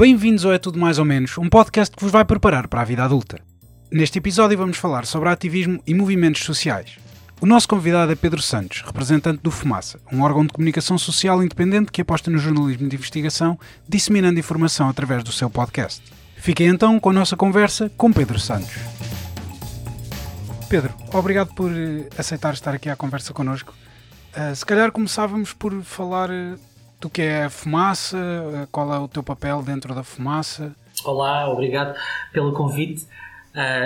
Bem-vindos ao É Tudo Mais ou Menos, um podcast que vos vai preparar para a vida adulta. Neste episódio vamos falar sobre ativismo e movimentos sociais. O nosso convidado é Pedro Santos, representante do Fumaça, um órgão de comunicação social independente que aposta no jornalismo de investigação, disseminando informação através do seu podcast. Fiquem então com a nossa conversa com Pedro Santos. Pedro, obrigado por eh, aceitar estar aqui à conversa connosco. Uh, se calhar começávamos por falar uh, do que é a fumaça, uh, qual é o teu papel dentro da fumaça. Olá, obrigado pelo convite.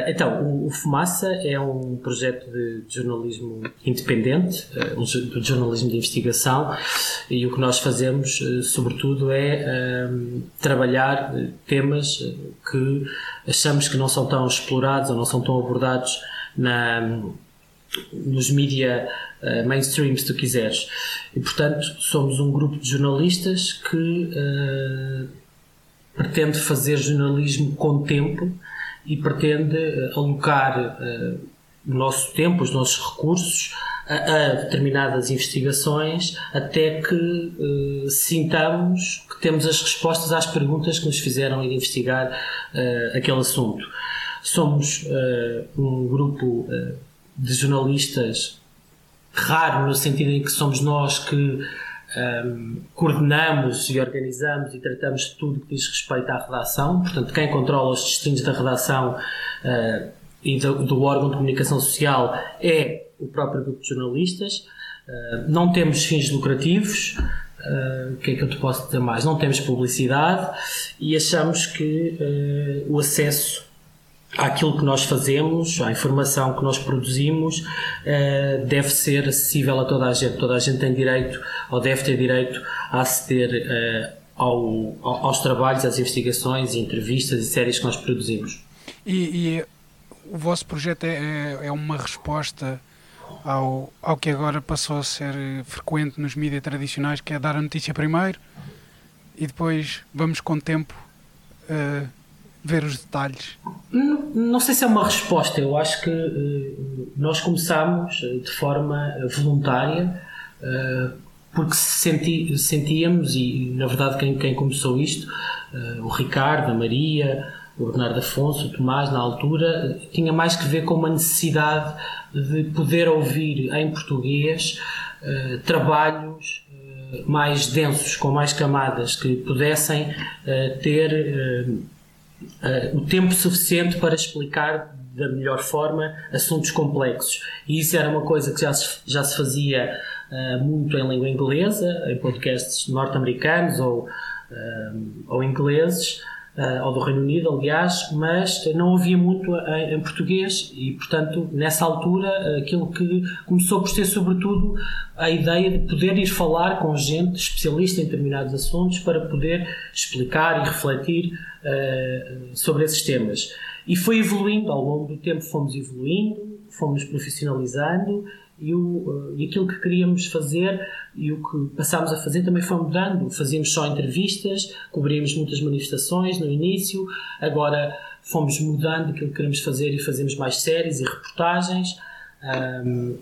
então, o, o, Fumaça é um projeto de, de jornalismo independente, um, de jornalismo de investigação, e o que nós fazemos, sobretudo, é trabalhar temas que achamos que não são tão explorados ou não são tão abordados na, nos mídia uh, mainstream, se tu quiseres. E, portanto, somos um grupo de jornalistas que uh, pretende fazer jornalismo com tempo e pretende uh, alocar o nosso tempo, os nossos recursos a, a determinadas investigações até que sintamos que temos as respostas às perguntas que nos fizeram ir investigar aquele assunto. Somos um grupo de jornalistas raro no sentido em que somos nós que um, coordenamos e organizamos e tratamos tudo que diz respeito à redação. Portanto, quem controla os destinos da redação uh, e do, do, órgão de comunicação social é o próprio grupo de jornalistas. Uh, não temos fins lucrativos. Uh, o que é que eu te posso dizer mais? Não temos publicidade e achamos que o acesso àquilo que nós fazemos, à informação que nós produzimos, uh, deve ser acessível a toda a gente. Toda a gente tem direito, ou deve ter direito, a aceder uh, ao, aos trabalhos, às investigações, entrevistas e séries que nós produzimos. E, e o vosso projeto é, é, é uma resposta ao, ao que agora passou a ser frequente nos mídias tradicionais, que é dar a notícia primeiro e depois vamos com o tempo. Uh, ver os detalhes? Não, não, sei se é uma resposta. Eu acho que uh, nós começámos eh, de forma eh, voluntária uh, porque senti, sentíamos, e na verdade quem, quem começou isto, uh, o Ricardo, a Maria, o Bernardo Afonso, o Tomás, na altura, tinha mais que ver com uma necessidade de poder ouvir em português trabalhos mais densos, com mais camadas, que pudessem ter uh, o tempo suficiente para explicar da melhor forma assuntos complexos. E isso era uma coisa que já se, já se fazia uh, muito em língua inglesa, em podcasts norte-americanos ou, uh, ou ingleses, ou do Reino Unido, aliás, mas não havia muito em, em, português e, portanto, nessa altura, aquilo que começou por ser, sobretudo, a ideia de poder ir falar com gente especialista em determinados assuntos para poder explicar e refletir sobre esses temas. E foi evoluindo, ao longo do tempo fomos evoluindo, fomos profissionalizando e, o, uh, e aquilo que queríamos fazer e o que passámos a fazer também foi mudando. Fazíamos só entrevistas, cobríamos muitas manifestações no início, agora fomos mudando aquilo que queremos fazer e fazemos mais séries e reportagens. Um,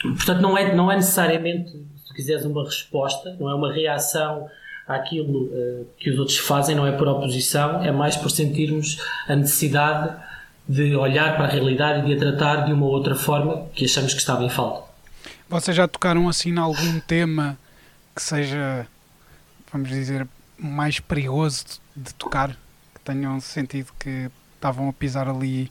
portanto, não é, não é necessariamente, se quiseres, uma resposta, não é uma reação àquilo uh, que os outros fazem, não é por oposição, é mais por sentirmos a necessidade de olhar para a realidade e de a tratar de uma outra forma que achamos que estava em falta. Vocês já tocaram assim em algum tema que seja, vamos dizer, mais perigoso de tocar? Que tenham sentido que estavam a pisar ali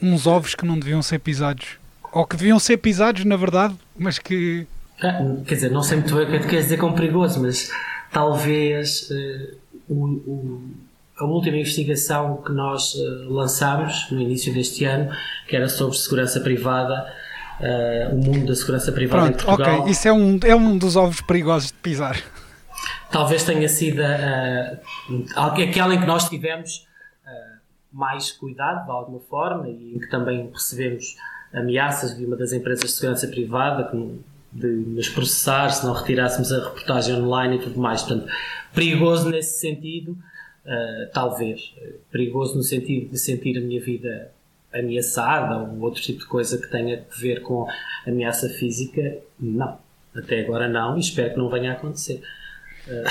uns ovos que não deviam ser pisados? Ou que deviam ser pisados, na verdade, mas que ah, quer dizer, não sei muito bem o que é que queres dizer com perigoso, mas talvez uh, o, o, a última investigação que nós uh, lançámos no início deste ano, que era sobre segurança privada, uh, o mundo da segurança privada Pronto, em Portugal. Ok, isso é um, é um dos ovos perigosos de pisar. Talvez tenha sido aquela em que nós tivemos mais cuidado, de alguma forma, e em que também recebemos ameaças de uma das empresas de segurança privada, de nos processar se não retirássemos a reportagem online e tudo mais. Portanto, perigoso nesse sentido, uh, talvez. Perigoso no sentido de sentir a minha vida ameaçada ou outro tipo de coisa que tenha a ver com ameaça física, não. Até agora não e espero que não venha a acontecer. Uh,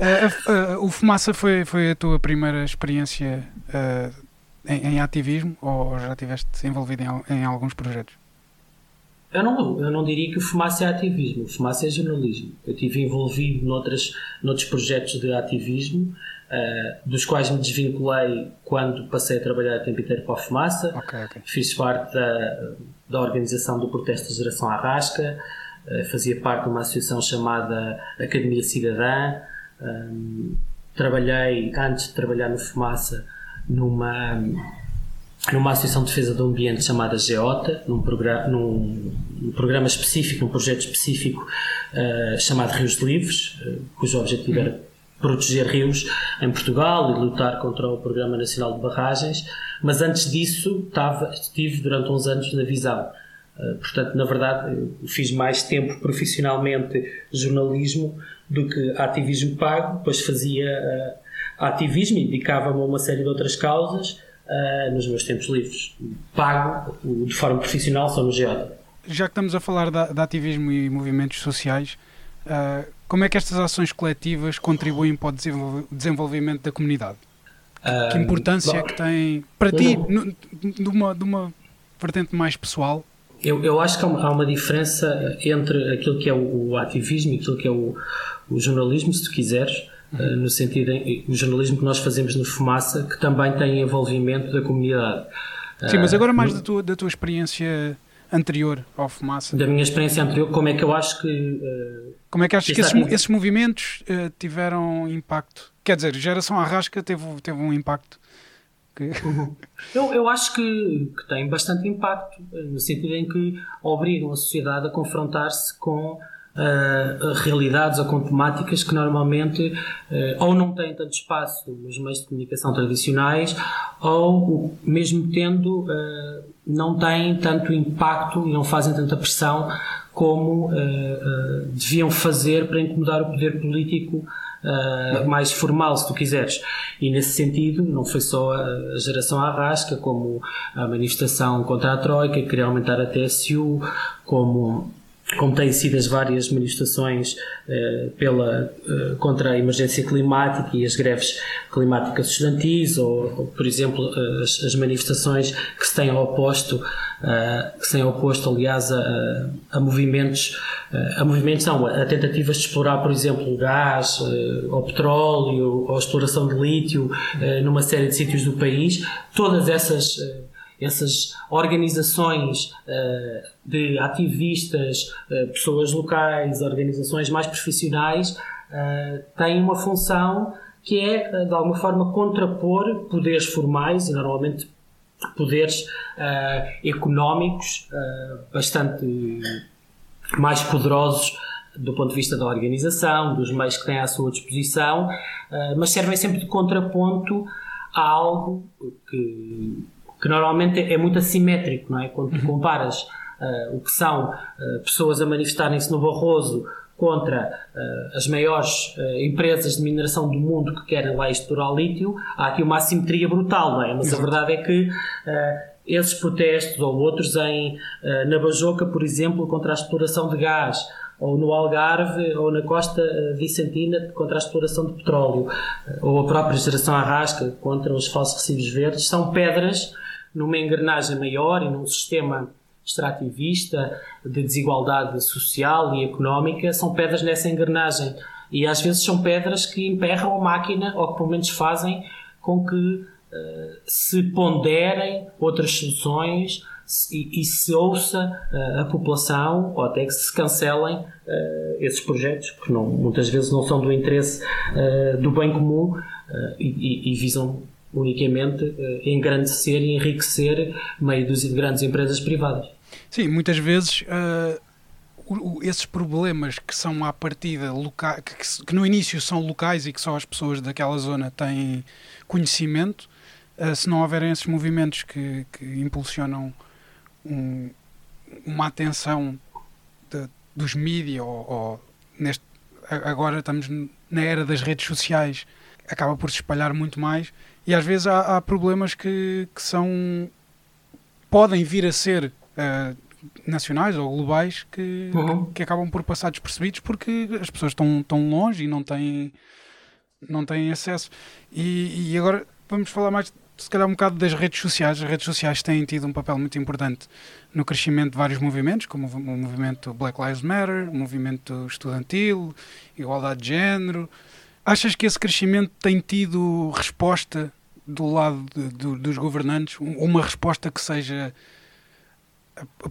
uh, o Fumaça foi, foi a tua primeira experiência uh, em, em, ativismo ou já estiveste envolvido em, em, alguns projetos? Eu não, eu não diria que o Fumaça é ativismo, o Fumaça é jornalismo. Eu estive envolvido noutras, noutros projetos de ativismo, dos quais me desvinculei quando passei a trabalhar a tempo inteiro para o Fumaça. Okay, okay. Fiz parte da, da organização do protesto da Geração Arrasca, fazia parte de uma associação chamada Academia Cidadã, um, trabalhei, antes de trabalhar no Fumaça, numa, numa associação de defesa do ambiente chamada Geota, num, programa, num, num programa específico, num projeto específico uh, chamado Rios Livres, uh, cujo objetivo era proteger rios em Portugal e lutar contra o Programa Nacional de Barragens, mas antes disso estava, estive durante uns anos na Visão. Uh, portanto, na verdade, fiz mais tempo profissionalmente jornalismo do que ativismo pago, depois fazia ativismo e dedicava-me a uma série de outras causas uh, nos meus tempos livres. Pago de forma profissional só no Geota. Já que estamos a falar de, de ativismo e movimentos sociais, uh, como é que estas ações coletivas contribuem para o desenvolvimento da comunidade? Que, que importância é que tem para ti, no, de, uma, de uma vertente mais pessoal, eu, eu acho que há uma, há uma, diferença entre aquilo que é o, o, ativismo e aquilo que é o, o jornalismo, se tu quiseres, no sentido em, o jornalismo que nós fazemos no Fumaça, que também tem envolvimento da comunidade. Sim, mas agora mais da tua, da tua experiência anterior ao Fumaça. Da minha experiência anterior, como é que eu acho que. Uh, como é que achas que esses, esses movimentos uh, tiveram impacto? Quer dizer, Geração Arrasca teve, teve um impacto que... Eu, eu acho que, que tem bastante impacto, no sentido em que obrigam a sociedade a confrontar-se com uh, realidades ou com temáticas que normalmente uh, ou não têm tanto espaço nos meios de comunicação tradicionais ou, mesmo tendo, uh, não têm tanto impacto e não fazem tanta pressão como deviam fazer para incomodar o poder político uh, mais formal, se tu quiseres. E nesse sentido, não foi só a geração Arrasca, como a manifestação contra a Troika, que queria aumentar a TSU, como como têm sido as várias manifestações eh, pela, eh, contra a emergência climática e as greves climáticas estudantis, ou, ou por exemplo, as, as, manifestações que se têm oposto, eh, que se têm oposto, aliás, a, a movimentos, a movimentos não, a tentativas de explorar, por exemplo, gás, ou petróleo, ou exploração de lítio, numa série de sítios do país, todas essas essas organizações uh, de ativistas, uh, pessoas locais, organizações mais profissionais, uh, têm uma função que é, de alguma forma, contrapor poderes formais e, normalmente, poderes económicos bastante mais poderosos do ponto de vista da organização, dos meios que têm à sua disposição, mas servem sempre de contraponto a algo que que normalmente é muito assimétrico, não é? Quando tu uhum. comparas uh, o que são uh, pessoas a manifestarem-se no Barroso contra uh, as maiores empresas de mineração do mundo que querem lá explorar lítio, há aqui uma assimetria brutal, não é? Mas Exato. a verdade é que esses protestos ou outros em, na Bajoca, por exemplo, contra a exploração de gás, ou no Algarve ou na costa vicentina contra a exploração de petróleo, ou a própria geração arrasca contra os falsos recibos verdes, são pedras numa engrenagem maior e num sistema extrativista de desigualdade social e económica, são pedras nessa engrenagem. E às vezes são pedras que emperram a máquina ou que pelo menos fazem com que uh, se ponderem outras soluções e, e se ouça uh, a população ou até que se cancelem uh, esses projetos, que não, muitas vezes não são do interesse do bem comum e, e, visam unicamente uh, engrandecer e enriquecer meio de grandes empresas privadas. Sim, muitas vezes uh, esses problemas que são à partida locais, que, que, no início são locais e que só as pessoas daquela zona têm conhecimento, uh, se não houverem esses movimentos que, que impulsionam um, uma atenção de, dos mídias ou, ou neste agora estamos na era das redes sociais acaba por se espalhar muito mais e às vezes há, há problemas que, que, são podem vir a ser uh, nacionais ou globais que, uhum. que, que, acabam por passar despercebidos porque as pessoas estão tão longe e não têm não têm acesso. E, e agora vamos falar mais, se calhar, um bocado das redes sociais. As redes sociais têm tido um papel muito importante no crescimento de vários movimentos, como o movimento Black Lives Matter, o movimento estudantil, igualdade de género. Achas que esse crescimento tem tido resposta do lado de, dos governantes? Uma resposta que seja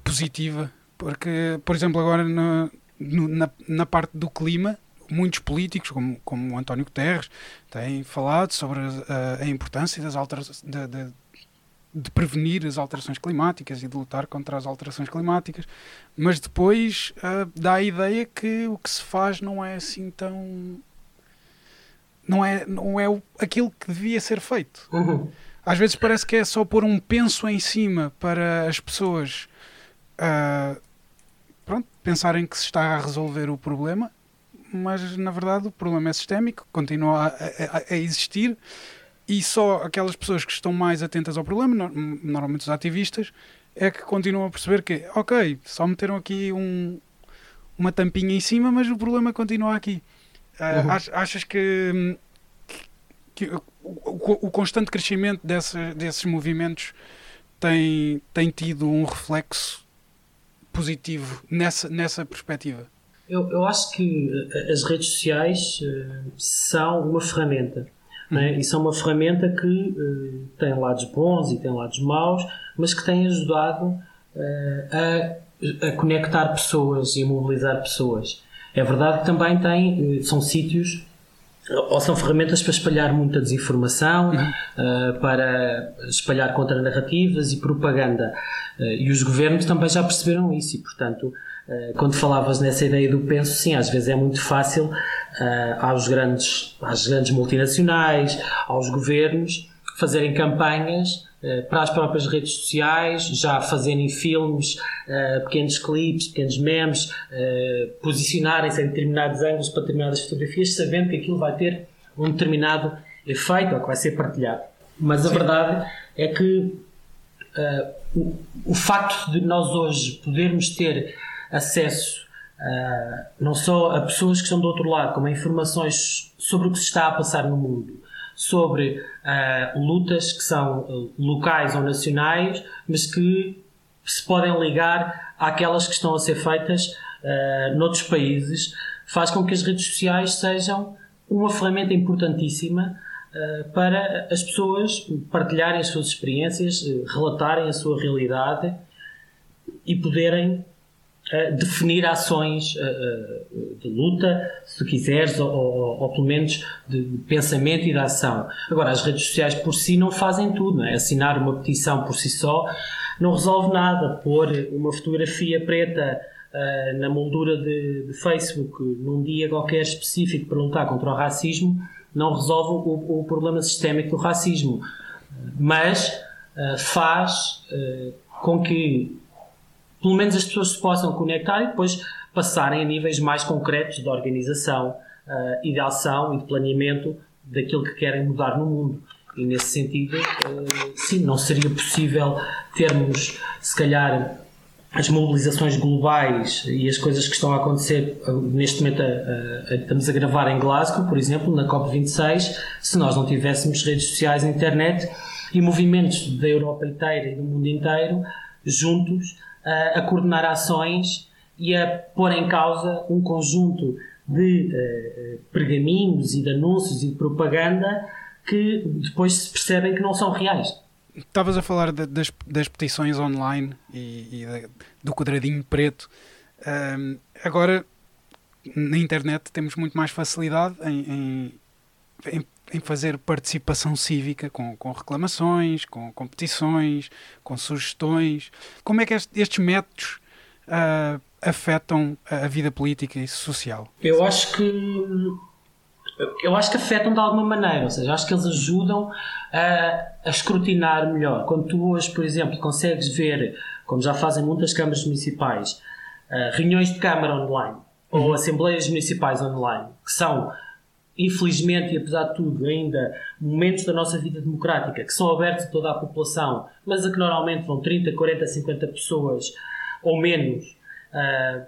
positiva? Porque, por exemplo, agora na, na, na parte do clima, muitos políticos, como, como o António Guterres, têm falado sobre a, a importância das alterações, de, de, de, prevenir as alterações climáticas e de lutar contra as alterações climáticas, mas depois uh, dá a ideia que o que se faz não é assim tão. Não é, não é aquilo que devia ser feito. Uhum. Às vezes parece que é só pôr um penso em cima para as pessoas. Uh, pronto, pensarem que se está a resolver o problema mas na verdade o problema é sistémico, continua a, a, a, existir e só aquelas pessoas que estão mais atentas ao problema, normalmente os ativistas, é que continuam a perceber que, ok, só meteram aqui um, uma tampinha em cima, mas o problema continua aqui. Uh, uhum. Achas que, que o, o, o, constante crescimento desse, desses movimentos tem, tem tido um reflexo positivo nessa, nessa perspectiva? Eu, eu acho que eh, as redes sociais uh, são uma ferramenta. Né? E são uma ferramenta que uh, tem lados bons e tem lados maus, mas que tem ajudado uh, a, a, conectar pessoas e a mobilizar pessoas. É verdade que também tem, são sítios ou são ferramentas para espalhar muita desinformação, uhum. para espalhar contra-narrativas e propaganda. e os governos também já perceberam isso e, portanto, eh, quando falavas nessa ideia do penso, sim, às vezes é muito fácil aos grandes, às grandes multinacionais, aos governos, fazerem campanhas uh, para as próprias redes sociais, já fazerem filmes, uh, pequenos clipes, pequenos memes, posicionarem-se em determinados ângulos para determinadas fotografias, sabendo que aquilo vai ter um determinado efeito ou que vai ser partilhado. Mas a verdade é que o, o facto de nós hoje podermos ter acesso uh, não só a pessoas que estão do outro lado, como a informações sobre o que se está a passar no mundo, sobre uh, lutas que são uh, locais ou nacionais, mas que se podem ligar àquelas que estão a ser feitas uh, noutros países, faz com que as redes sociais sejam uma ferramenta importantíssima uh, para as pessoas partilharem as suas experiências, relatarem a sua realidade e poderem definir ações uh, de luta, se quiseres, ou, ou, ou, pelo menos de pensamento e de ação. Agora, as redes sociais por si não fazem tudo, não é? Assinar uma petição por si só não resolve nada. Pôr uma fotografia preta uh, na moldura de, de, Facebook num dia qualquer específico para lutar contra o racismo não resolve o, o problema sistémico do racismo. Mas uh, faz com que pelo menos as pessoas se possam conectar e depois passarem a níveis mais concretos de organização uh, e de ação e de planeamento daquilo que querem mudar no mundo. E nesse sentido, uh, sim, não seria possível termos, se calhar, as mobilizações globais e as coisas que estão a acontecer uh, neste momento, estamos a gravar em Glasgow, por exemplo, na COP26, se nós não tivéssemos redes sociais, internet e movimentos da Europa inteira e do mundo inteiro juntos a coordenar ações e a pôr em causa um conjunto de uh, pergaminhos e de anúncios e de propaganda que depois se percebem que não são reais. Estavas a falar de, das, das petições online e, e do quadradinho preto. Um, agora, na internet, temos muito mais facilidade em, em, em em fazer participação cívica com, com reclamações, com competições, com sugestões. Como é que estes métodos uh, afetam a vida política e social? Eu acho que eu acho que afetam de alguma maneira, ou seja, acho que eles ajudam a, a escrutinar melhor. Quando tu hoje, por exemplo, consegues ver, como já fazem muitas câmaras municipais, uh, reuniões de câmara online uhum. ou assembleias municipais online, que são infelizmente e apesar de tudo, ainda momentos da nossa vida democrática que são abertos a toda a população, mas a que normalmente vão 30, 40, 50 pessoas ou menos, uh,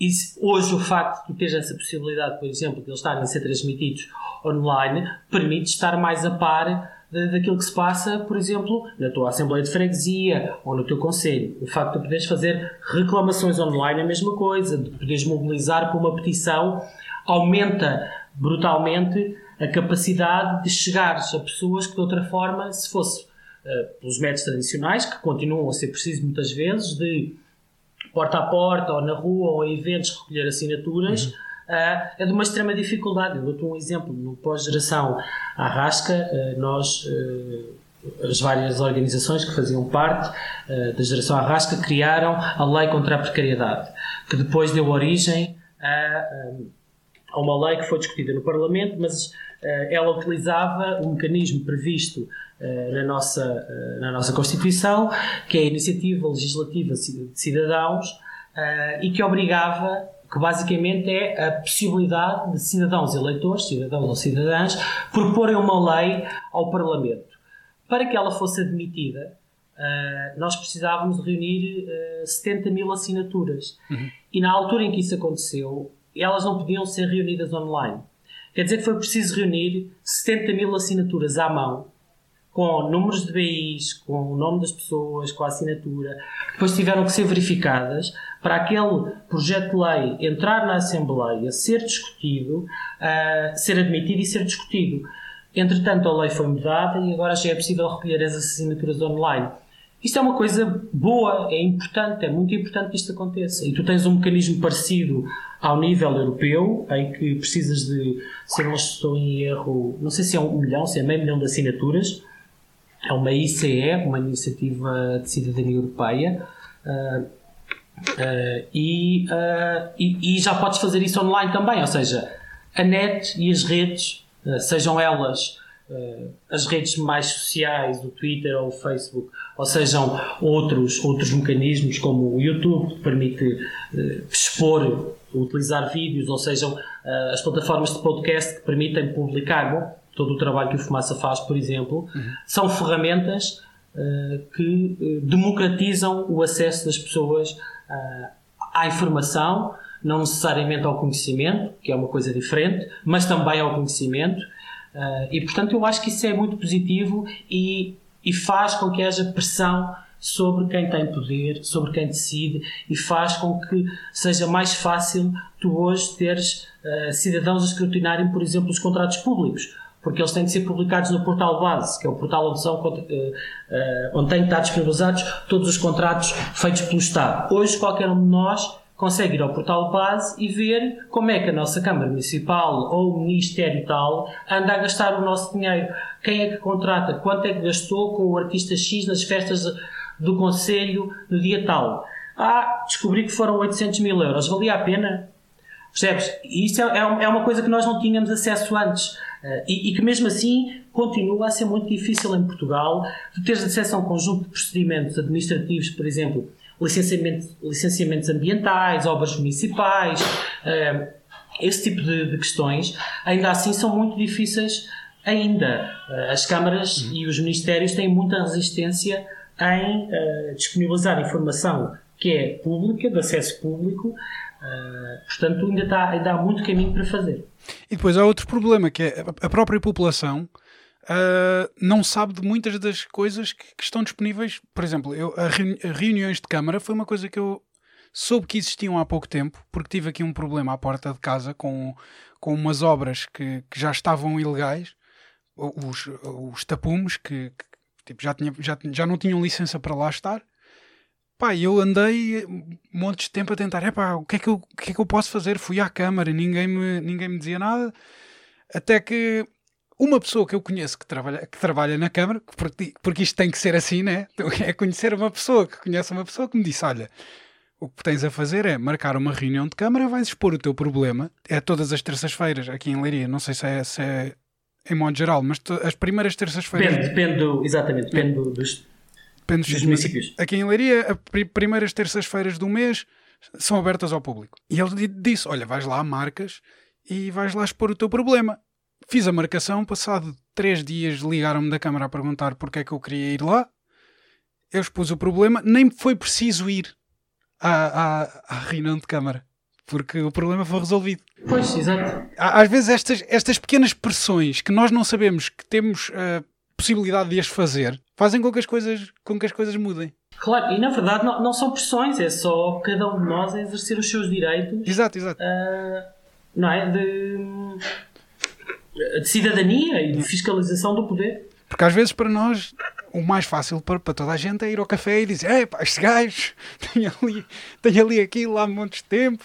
e hoje o facto de tu teres essa possibilidade, por exemplo, de eles estarem a ser transmitidos online, permite estar mais a par daquilo que se passa, por exemplo, na tua Assembleia de Freguesia ou no teu Conselho. O facto de poderes fazer reclamações online é a mesma coisa, de poderes mobilizar por uma petição, aumenta brutalmente a capacidade de chegares a pessoas que de outra forma, se fosse uh, pelos métodos tradicionais, que continuam a ser preciso muitas vezes, de porta a porta ou na rua ou em eventos recolher assinaturas. Uhum uh, é de uma extrema dificuldade. Eu dou-te um exemplo. No pós-geração Arrasca, uh, nós, uh, as várias organizações que faziam parte da geração Arrasca, criaram a Lei contra a Precariedade, que depois deu origem a, a uma lei que foi discutida no Parlamento, mas ela utilizava um mecanismo previsto na nossa, na nossa Constituição, que é a Iniciativa Legislativa de Cidadãos, e que obrigava que basicamente é a possibilidade de cidadãos eleitores, cidadãos ou cidadãs, proporem uma lei ao Parlamento. Para que ela fosse admitida, nós precisávamos reunir uh, 70 mil assinaturas. Uhum. E na altura em que isso aconteceu, elas não podiam ser reunidas online. Quer dizer que foi preciso reunir 70 mil assinaturas à mão com números de BIs, com o nome das pessoas, com a assinatura, depois tiveram que ser verificadas para aquele projeto de lei entrar na Assembleia, ser discutido, uh, ser admitido e ser discutido. Entretanto, a lei foi mudada e agora já é possível recolher as assinaturas online. Isto é uma coisa boa, é importante, é muito importante que isto aconteça. E tu tens um mecanismo parecido ao nível europeu, em que precisas de, se não estou em erro, não sei se é um milhão, se é meio milhão de assinaturas, é uma ICE, uma Iniciativa de Cidadania Europeia, uh, uh, e, uh, e, e, já podes fazer isso online também, ou seja, a net e as redes, sejam elas as redes mais sociais, o Twitter ou o Facebook, ou sejam outros, outros mecanismos como o YouTube, que permite expor, utilizar vídeos, ou sejam as plataformas de podcast que permitem publicar. Bom, todo o trabalho que o Fumaça faz, por exemplo, uhum. são ferramentas que democratizam o acesso das pessoas à informação, não necessariamente ao conhecimento, que é uma coisa diferente, mas também ao conhecimento. E, portanto, eu acho que isso é muito positivo e, e faz com que haja pressão sobre quem tem poder, sobre quem decide e faz com que seja mais fácil tu hoje teres uh, cidadãos a escrutinarem, por exemplo, os contratos públicos porque eles têm que ser publicados no portal base, que é o portal onde, são, uh, onde têm que estar disponibilizados todos os contratos feitos pelo Estado. Hoje, qualquer um de nós consegue ir ao portal base e ver como é que a nossa Câmara Municipal ou o Ministério tal anda a gastar o nosso dinheiro. Quem é que contrata? Quanto é que gastou com o artista X nas festas do Conselho no dia tal? Ah, descobri que foram 800 mil euros. Valia a pena? Percebes? Isso é, é, é uma coisa que nós não tínhamos acesso antes. Uh, e, e, que mesmo assim continua a ser muito difícil em Portugal de teres acesso a um conjunto de procedimentos administrativos, por exemplo, licenciamento, licenciamentos ambientais, obras municipais, uh, esse tipo de, questões, ainda assim são muito difíceis ainda. Uh, as câmaras uhum. e os ministérios têm muita resistência em disponibilizar informação que é pública, de acesso público, portanto ainda, está, ainda há muito caminho para fazer. E depois há outro problema, que é a própria população uh, não sabe de muitas das coisas que, que estão disponíveis. Por exemplo, eu, a, reuni a reuniões de Câmara foi uma coisa que eu soube que existiam há pouco tempo, porque tive aqui um problema à porta de casa com, com umas obras que, que já estavam ilegais, os, os tapumes, que, que tipo, já, tinha, já, já não tinham licença para lá estar. Pá, eu andei um monte de tempo a tentar, epá, o que, é que eu, o que é que eu posso fazer? Fui à câmara, ninguém me, ninguém me dizia nada, até que uma pessoa que eu conheço que trabalha, que trabalha na câmara, porque, porque isto tem que ser assim, né? É conhecer uma pessoa que conhece uma pessoa que me disse: Olha, o que tens a fazer é marcar uma reunião de câmara, vais expor o teu problema. É todas as terças-feiras aqui em Leiria, não sei se é, se é em modo geral, mas as primeiras terças-feiras. Depende, depende do, exatamente, depende do, dos, Depende dos municípios. Aqui em Leiria, as primeiras terças-feiras do mês são abertas ao público. E ele disse: Olha, vais lá, marcas e vais lá expor o teu problema. Fiz a marcação, passado três dias ligaram-me da Câmara a perguntar porque é que eu queria ir lá. Eu expus o problema, nem foi preciso ir à, à, à reunião de Câmara. porque o problema foi resolvido. Pois, exato. Às vezes estas, estas pequenas pressões que nós não sabemos que temos a possibilidade de as fazer fazem com que as coisas, com que as coisas mudem. Claro, e na verdade não, não são pressões, é só cada um de nós a exercer os seus direitos. Exato, exato. Uh, não é? De, de cidadania e de fiscalização do poder. Porque às vezes para nós o mais fácil para, para toda a gente é ir ao café e dizer: É pá, este gajo tem ali, tem ali aquilo há montes de tempo.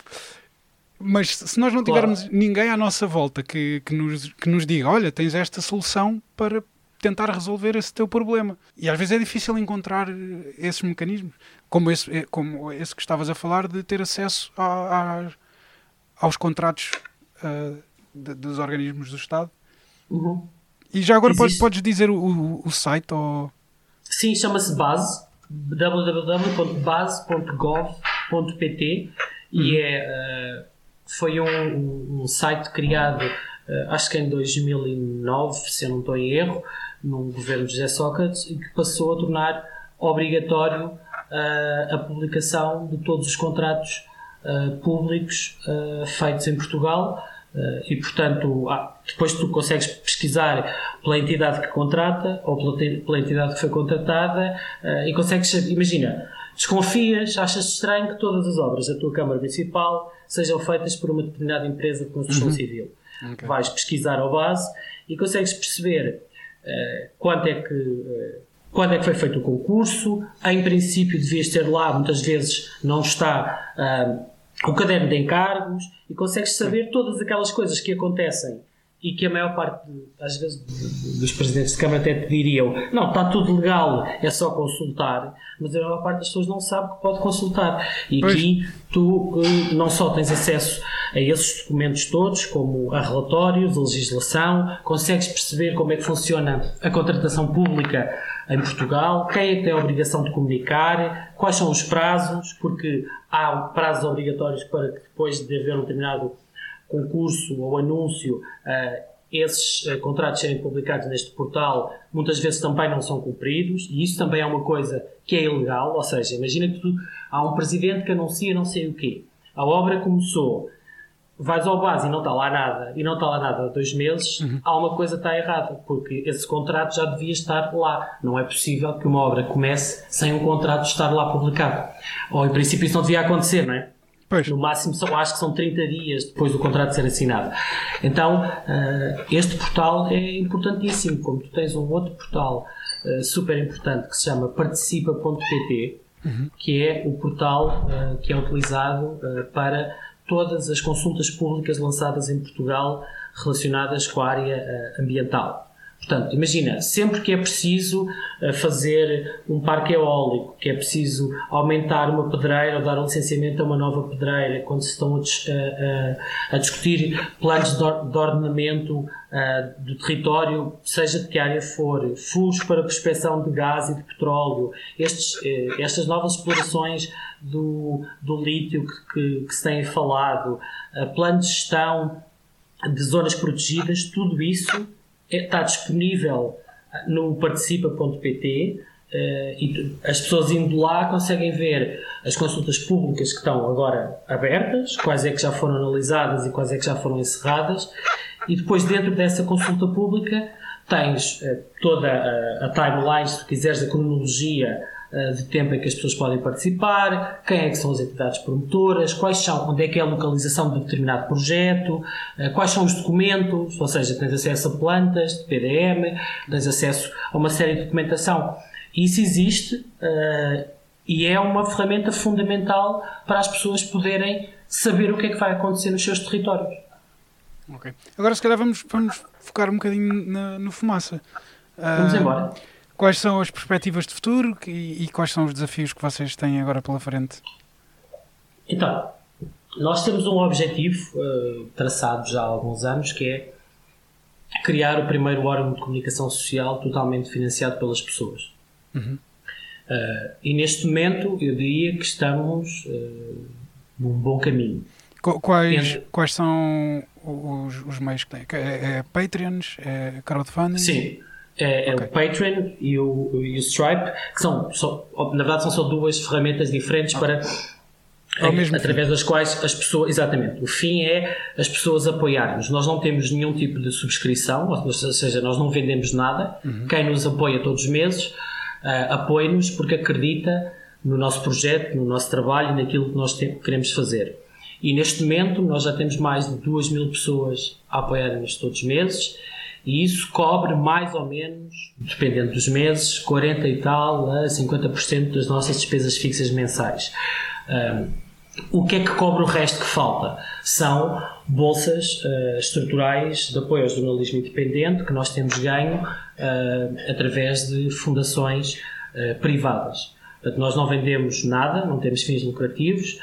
Mas se nós não tivermos claro. ninguém à nossa volta que, que, nos, que nos diga: Olha, tens esta solução para tentar resolver esse teu problema. E às vezes é difícil encontrar esses mecanismos, como esse, eh, como esse que estavas a falar, de ter acesso a, a, aos contratos uh, de, dos organismos do Estado. Uhum. E já agora podes, podes dizer o, o, site? Ou... Sim, chama-se Base, www.base.gov.pt e uhum. é, uh, foi um, um, site criado, uh, acho que em 2009, se eu não estou em erro, num governo de José Sócrates e que passou a tornar obrigatório uh, a publicação de todos os contratos públicos feitos em Portugal e, portanto, ah, depois tu consegues pesquisar pela entidade que contrata ou pela, entidade que foi contratada e consegues, imagina, desconfias, achas estranho que todas as obras da tua Câmara Municipal sejam feitas por uma determinada empresa de construção uhum. civil. Okay. Vais pesquisar ao base e consegues perceber eh, quanto é que eh, quando é que foi feito o concurso, em princípio devias ter lá, muitas vezes não está uh, o caderno de encargos e consegues saber todas aquelas coisas que acontecem e que a maior parte, às vezes, dos presidentes de Câmara até te diriam não, está tudo legal, é só consultar, mas a maior parte das pessoas não sabe que pode consultar. E pois. aqui tu eh, não só tens acesso a esses documentos todos, como a relatórios, a legislação, consegues perceber como é que funciona a contratação pública em Portugal, quem é que tem a obrigação de comunicar, quais são os prazos, porque há prazos obrigatórios para que depois de haver um determinado concurso ou anúncio, uh, esses uh, contratos serem publicados neste portal muitas vezes também não são cumpridos e isso também é uma coisa que é ilegal. Ou seja, imagina que tu, há um presidente que anuncia não sei o quê. A obra começou, vais ao base e não está lá nada, e não está lá nada há dois meses, uhum. há uma coisa que está errada, porque esse contrato já devia estar lá. Não é possível que uma obra comece sem um contrato estar lá publicado. Ou em princípio isso não devia acontecer, não é? Pois. No máximo, são, acho que são 30 dias depois do contrato ser assinado. Então, uh, este portal é importantíssimo. Como tu tens um outro portal uh, super importante que se chama participa.pt, uhum. que é o portal uh, que é utilizado para todas as consultas públicas lançadas em Portugal relacionadas com a área ambiental. Portanto, imagina, sempre que é preciso eh, fazer um parque eólico, que é preciso aumentar uma pedreira ou dar um licenciamento a uma nova pedreira, quando se estão a, a, a discutir planos de, ordenamento uh, do território, seja de que área for, furos para prospecção de gás e de petróleo, estes, uh, estas novas explorações do, do lítio que, que, que se tem falado, uh, plano de gestão de zonas protegidas, tudo isso está disponível no participa.pt uh, e as pessoas indo lá conseguem ver as consultas públicas que estão agora abertas, quais é que já foram analisadas e quais é que já foram encerradas, e depois dentro dessa consulta pública tens uh, toda a, timeline, se tu quiseres, a cronologia de tempo em que as pessoas podem participar, quem é que são as entidades promotoras, quais são, onde é que é a localização de determinado projeto, eh, quais são os documentos, ou seja, tens acesso a plantas, de PDM, tens acesso a uma série de documentação. Isso existe uh, e é uma ferramenta fundamental para as pessoas poderem saber o que é que vai acontecer nos seus territórios. Ok. Agora, se calhar, vamos, vamos focar um bocadinho na, no fumaça. Vamos uh, embora. Quais são as perspectivas de futuro e, e quais são os desafios que vocês têm agora pela frente? Então, nós temos um objetivo uh, traçado já há alguns anos que é criar o primeiro órgão de comunicação social totalmente financiado pelas pessoas. Uhum. Uh, e neste momento eu diria que estamos uh, num bom caminho. Quais, Entre... quais são os, os meios que têm? É, é Patreons? É crowdfunding? Sim é, é okay. o Patreon e o, e o Stripe, que são, são, na verdade, são só duas ferramentas diferentes para ao mesmo através das quais as pessoas, exatamente, o fim é as pessoas apoiarmos. Nós não temos nenhum tipo de subscrição, ou seja, nós não vendemos nada. Uhum. Quem nos apoia todos os meses uh, apoia-nos porque acredita no nosso projeto, no nosso trabalho e naquilo que nós queremos fazer. E neste momento nós já temos mais de 2 mil pessoas a apoiarem-nos todos os meses e isso cobre mais ou menos, dependendo dos meses, 40 e tal a 50% das nossas despesas fixas mensais. Um, o que é que cobre o resto que falta? São bolsas uh, estruturais de apoio ao jornalismo independente que nós temos ganho uh, através de fundações uh, privadas. Portanto, nós não vendemos nada, não temos fins lucrativos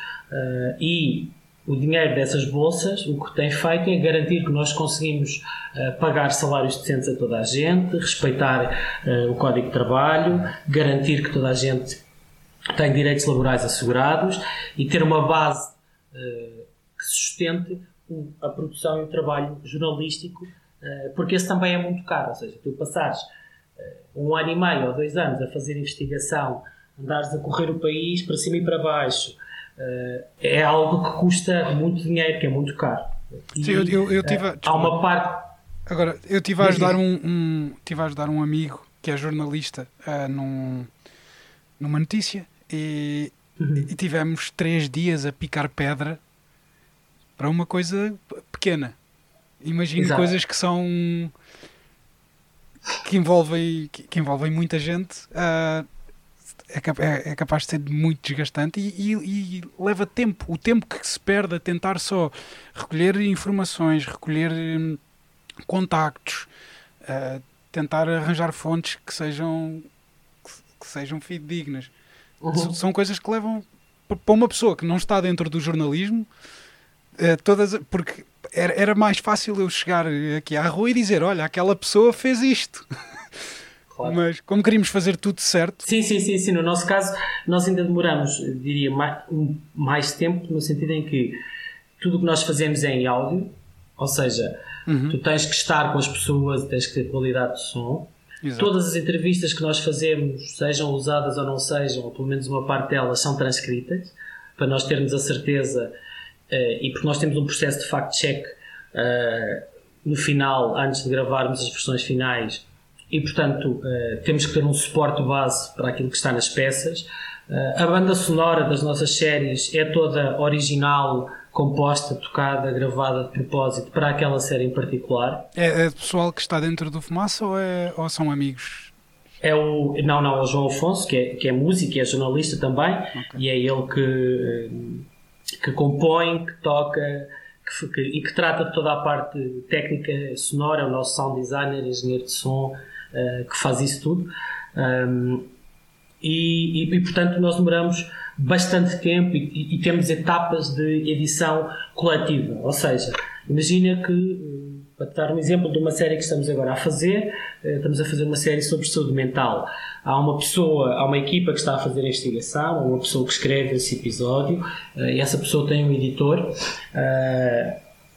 e o dinheiro dessas bolsas, o que tem feito é garantir que nós conseguimos uh, pagar salários decentes a toda a gente, respeitar uh, o Código de Trabalho, garantir que toda a gente tem direitos laborais assegurados e ter uma base uh, que sustente o, a produção e o trabalho jornalístico, porque esse também é muito caro. Ou seja, tu passares um ano e meio ou dois anos a fazer investigação, andares a correr o país para cima e para baixo é algo que custa muito dinheiro, que é muito caro. E, Sim, eu, eu, eu tive, uh, há uma parte. Agora, eu tive a ajudar um, um, tive a ajudar um amigo que é jornalista uh, num, numa notícia e, uhum. e tivemos três dias a picar pedra para uma coisa pequena. Imagino Exato. coisas que são que envolvem, que, que envolvem muita gente. Uh, é, é, é, capaz de ser muito desgastante e, e, e, leva tempo. O tempo que se perde a tentar só recolher informações, recolher hum, contactos, uh, tentar arranjar fontes que sejam, que, que sejam fidedignas. Uhum. São coisas que levam para uma pessoa que não está dentro do jornalismo, uh, todas, porque era, era mais fácil eu chegar aqui à rua e dizer: Olha, aquela pessoa fez isto. Claro. Mas como queríamos fazer tudo certo. Sim, sim, sim, sim. No nosso caso, nós ainda demoramos, diria, mais, mais tempo, no sentido em que tudo o que nós fazemos é em áudio, ou seja, uhum. tu tens que estar com as pessoas, tens que ter qualidade de som. Exato. Todas as entrevistas que nós fazemos, sejam usadas ou não sejam, ou pelo menos uma parte delas, são transcritas, para nós termos a certeza, uh, e porque nós temos um processo de fact-check uh, no final, antes de gravarmos as versões finais, e, portanto, uh, temos que ter um suporte base para aquilo que está nas peças. Uh, a banda sonora das nossas séries é toda original, composta, tocada, gravada de propósito para aquela série em particular. É, é pessoal que está dentro do Fumaça ou, é, ou são amigos? É o, não, não, é o João Afonso, que é, que é músico, é jornalista também, okay. e é ele que, eh, que compõe, que toca que, que, e que trata de toda a parte técnica sonora, é o nosso sound designer, engenheiro de som, uh, que faz isso tudo. Um, e, e, e, portanto, nós demoramos bastante tempo e, e, temos etapas de edição coletiva. Ou seja, imagina que, eh, para dar um exemplo de uma série que estamos agora a fazer, eh, estamos a fazer uma série sobre saúde mental. Há uma pessoa, há uma equipa que está a fazer a investigação, há uma pessoa que escreve esse episódio, e essa pessoa tem um editor.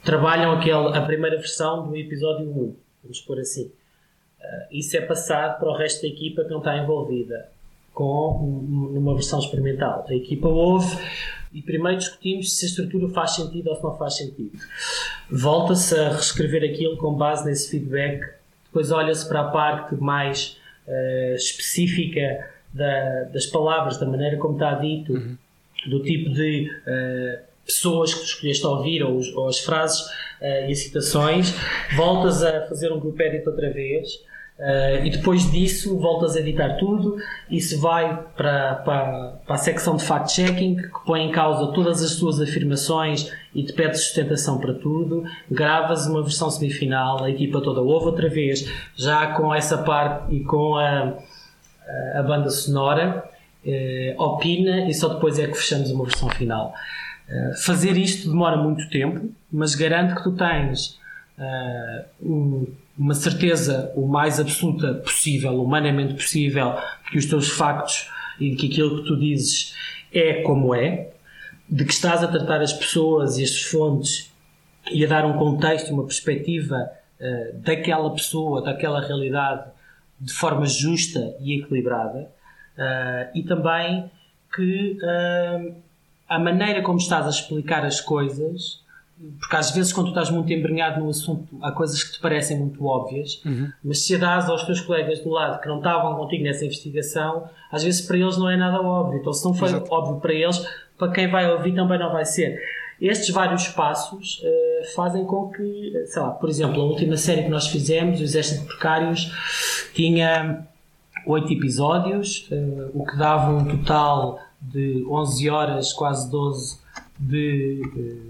Trabalham aquele, a primeira versão do episódio 1, vamos pôr assim. Uh, isso é passado para o resto da equipa que não está envolvida com uma versão experimental. A equipa ouve e primeiro discutimos se a estrutura faz sentido ou se não faz sentido. Volta-se a reescrever aquilo com base nesse feedback. Depois olha-se para a parte mais uh, específica da, das palavras, da maneira como está dito, uhum. do tipo de uh, pessoas que escolheste ouvir ou, ou as frases uh, e as citações. Voltas a fazer um grupo edit outra vez Uh, e depois disso voltas a editar tudo, isso vai para, para, para a secção de fact-checking que põe em causa todas as tuas afirmações e te pede sustentação para tudo, gravas uma versão semifinal, a equipa toda ouve outra vez, já com essa parte e com a, a banda sonora, uh, opina e só depois é que fechamos uma versão final. Uh, fazer isto demora muito tempo, mas garanto que tu tens um uma certeza o mais absoluta possível, humanamente possível, que os teus factos e que aquilo que tu dizes é como é, de que estás a tratar as pessoas e as fontes e a dar um contexto uma perspectiva uh, daquela pessoa, daquela realidade de forma justa e equilibrada uh, e também que uh, a maneira como estás a explicar as coisas, porque às vezes quando tu estás muito embrenhado no assunto, há coisas que te parecem muito óbvias, Uhum. mas se a dás aos teus colegas do lado que não estavam contigo nessa investigação, às vezes para eles não é nada óbvio. Então se não foi Exato. óbvio para eles, para quem vai ouvir também não vai ser. Estes vários passos eh, fazem com que, eh, sei lá, por exemplo, a última série que nós fizemos, o Exército de Precários, tinha oito episódios, eh, o que dava um total de 11 horas, quase 12 de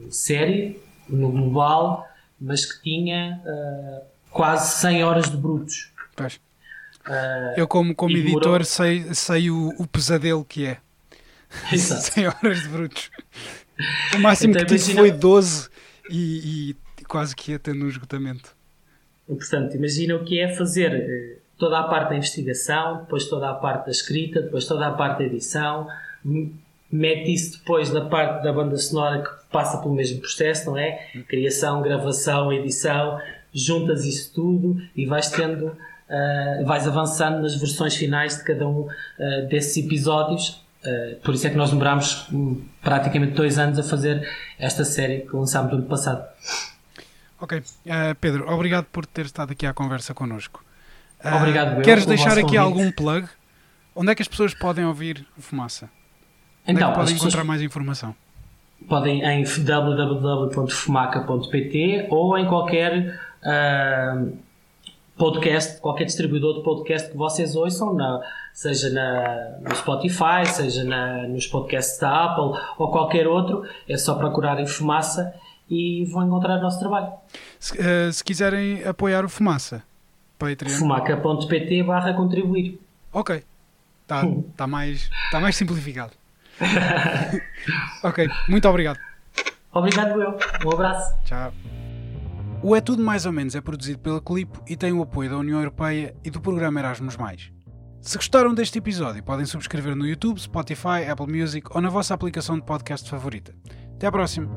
eh, série no global, mas que tinha eh, quase 100 horas de brutos. Pois. Eh, Eu, como, como E demorou- editor, sei, sei o, o pesadelo que é. exato. 100 horas de brutos. O máximo Então, que tive imagina- foi 12 e, e quase que ia tendo um esgotamento. Portanto, imagina o que é fazer toda a parte da investigação, depois toda a parte da escrita, depois toda a parte da edição, mete isso depois na parte da banda sonora que passa pelo mesmo processo, não é? Criação, gravação, edição, juntas isso tudo e vais tendo, ah, vais avançando nas versões finais de cada um ah, desses episódios. Ah, por isso é que nós demorámos hum, praticamente dois anos a fazer esta série que lançámos no ano passado. Ok. Pedro, obrigado por ter estado aqui à conversa connosco. Obrigado, eu, Queres deixar aqui convite. algum plug? Onde é que as pessoas podem ouvir Fumaça? É Então, podem encontrar mais informação? podem em www.fumaca.pt ou em qualquer ah, podcast, qualquer distribuidor de podcast que vocês ouçam, na- seja na, no Spotify, seja na- nos podcasts da Apple ou qualquer outro, é só procurarem Fumaça e vão encontrar o nosso trabalho. Se, eh, se quiserem apoiar o Fumaça, Patreon. fumaca.pt barra contribuir. Ok. Está tá mais, tá mais simplificado. ok. Muito obrigado. Obrigado eu. Um abraço. Tchau. O É Tudo Mais ou Menos é produzido pela Clipo e tem o apoio da União Europeia e do programa Erasmus+. Se gostaram deste episódio, podem subscrever no YouTube, Spotify, Apple Music ou na vossa aplicação de podcast favorita. Até à próxima!